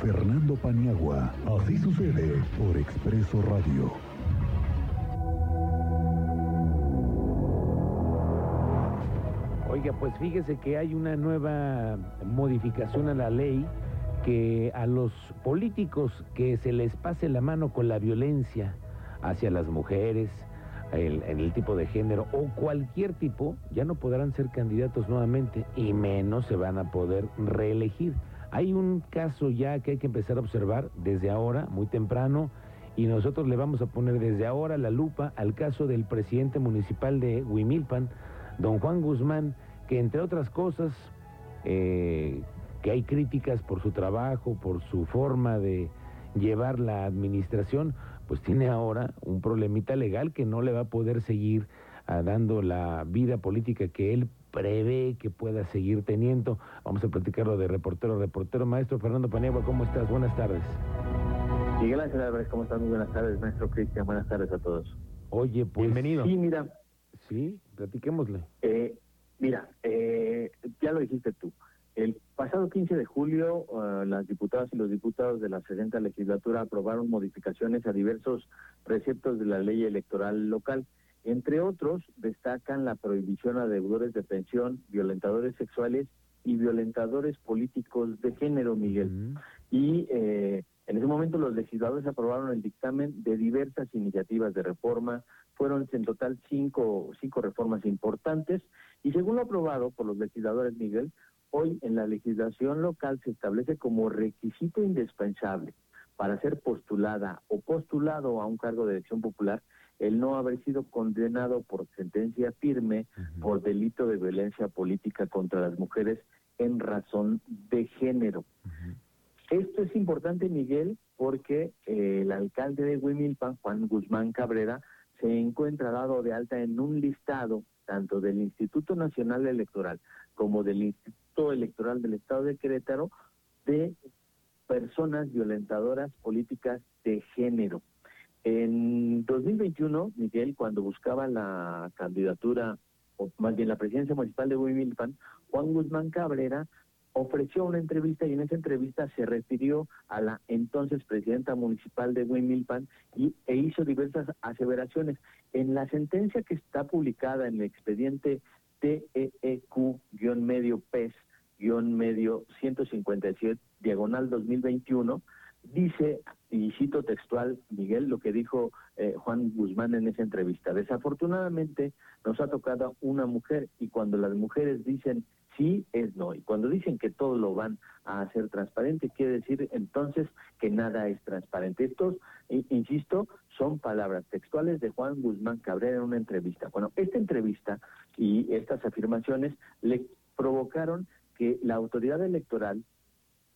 Fernando Paniagua. Así sucede por Expreso Radio. Oiga, pues fíjese que hay una nueva modificación a la ley que a los políticos que se les pase la mano con la violencia hacia las mujeres, en el tipo de género o cualquier tipo, ya no podrán ser candidatos nuevamente y menos se van a poder reelegir. Hay un caso ya que hay que empezar a observar desde ahora, muy temprano, y nosotros le vamos a poner desde ahora la lupa al caso del presidente municipal de Huimilpan, don Juan Guzmán, que entre otras cosas, eh, que hay críticas por su trabajo, por su forma de llevar la administración, pues tiene ahora un problemita legal que no le va a poder seguir ah, dando la vida política que él prevé que pueda seguir teniendo. Vamos a platicarlo de reportero, reportero. Maestro Fernando Paniagua, ¿cómo estás? Buenas tardes. Miguel Ángel Álvarez, ¿cómo estás? Muy buenas tardes, maestro Cristian. Buenas tardes a todos. Oye, pues... Bienvenido. Sí, mira. Sí, platiquémosle. Eh, mira, eh, ya lo dijiste tú. El pasado 15 de julio, uh, las diputadas y los diputados de la 60 legislatura aprobaron modificaciones a diversos preceptos de la ley electoral local. Entre otros, destacan la prohibición a deudores de pensión, violentadores sexuales y violentadores políticos de género, Miguel. Y eh, en ese momento los legisladores aprobaron el dictamen de diversas iniciativas de reforma. Fueron en total cinco, cinco reformas importantes. Y según lo aprobado por los legisladores, Miguel, Hoy en la legislación local se establece como requisito indispensable para ser postulada o postulado a un cargo de elección popular el no haber sido condenado por sentencia firme por delito de violencia política contra las mujeres en razón de género. Esto es importante, Miguel, porque eh, el alcalde de Huimilpan, Juan Guzmán Cabrera, se encuentra dado de alta en un listado tanto del Instituto Nacional Electoral como del Instituto Electoral del Estado de Querétaro de personas violentadoras políticas de género. En 2021, Miguel, cuando buscaba la candidatura, o más bien la presidencia municipal de Huimilpan, Juan Guzmán Cabrera ofreció una entrevista y en esa entrevista se refirió a la entonces presidenta municipal de Huimilpan y, e hizo diversas aseveraciones. En la sentencia que está publicada en el expediente TEEQ-medio PES guion medio 157, diagonal 2021, dice, y cito textual, Miguel, lo que dijo eh, Juan Guzmán en esa entrevista. Desafortunadamente nos ha tocado una mujer y cuando las mujeres dicen sí es no. Y cuando dicen que todo lo van a hacer transparente, quiere decir entonces que nada es transparente. Estos, insisto, son palabras textuales de Juan Guzmán Cabrera en una entrevista. Bueno, esta entrevista y estas afirmaciones le provocaron que la autoridad electoral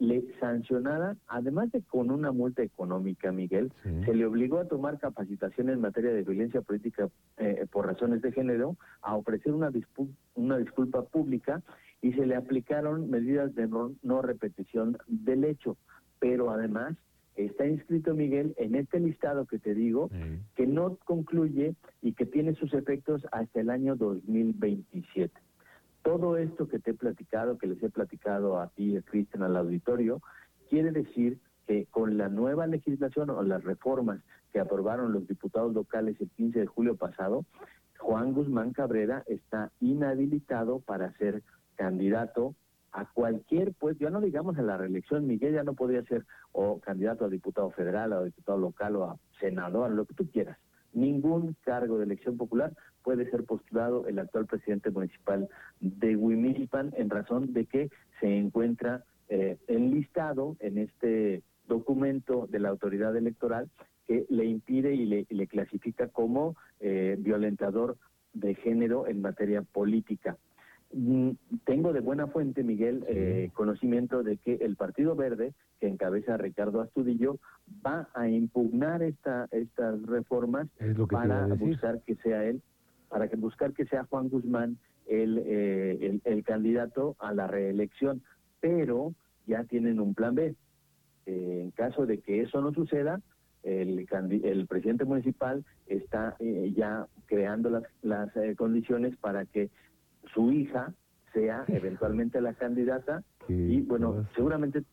le sancionara, además de con una multa económica, Miguel, se le obligó a tomar capacitación en materia de violencia política eh, por razones de género, a ofrecer una, una disculpa pública y se le aplicaron medidas de no, repetición del hecho. Pero además está inscrito, Miguel, en este listado que te digo, que no concluye y que tiene sus efectos hasta el año 2027. Todo esto que te he platicado, que les he platicado a ti, Cristian, al auditorio, quiere decir que con la nueva legislación o las reformas que aprobaron los diputados locales el 15 de julio pasado, Juan Guzmán Cabrera está inhabilitado para ser candidato a cualquier, pues ya no digamos a la reelección, Miguel ya no podría ser o candidato a diputado federal, o a diputado local, o a senador, lo que tú quieras ningún cargo de elección popular puede ser postulado el actual presidente municipal de Huimilpan en razón de que se encuentra eh, enlistado en este documento de la autoridad electoral que le impide y le, clasifica como eh, violentador de género en materia política. Mm, tengo de buena fuente, Miguel, eh, conocimiento de que el Partido Verde, que encabeza Ricardo Astudillo, va a impugnar esta, estas reformas para buscar que sea él, para que buscar que sea Juan Guzmán el, eh, el, candidato a la reelección. Pero ya tienen un plan B. Eh, en caso de que eso no suceda, el, el presidente municipal está ya creando las, las condiciones para que su hija sea eventualmente la candidata. Y bueno, seguramente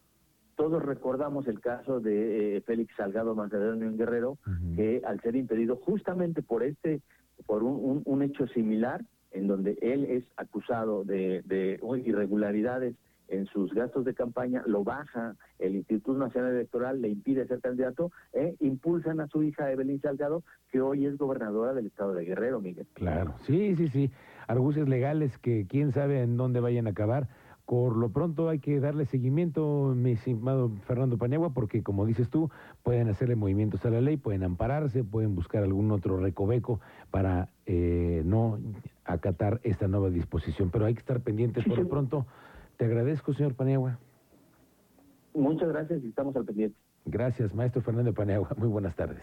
todos recordamos el caso de eh, Félix Salgado Macedonio en Guerrero, que al ser impedido justamente por este, por un, un, hecho similar, en donde él es acusado de, de irregularidades en sus gastos de campaña, lo baja el Instituto Nacional Electoral, le impide ser candidato, e impulsan a su hija Evelyn Salgado, que hoy es gobernadora del estado de Guerrero, Miguel. Claro, sí, sí, sí. Argucias legales que quién sabe en dónde vayan a acabar. Por lo pronto hay que darle seguimiento, mi estimado Fernando Paniagua, porque como dices tú, pueden hacerle movimientos a la ley, pueden ampararse, pueden buscar algún otro recoveco para eh, no acatar esta nueva disposición. Pero hay que estar pendientes por lo pronto. Te agradezco, señor Paniagua. Muchas gracias y estamos al pendiente. Gracias, maestro Fernando Paniagua. Muy buenas tardes.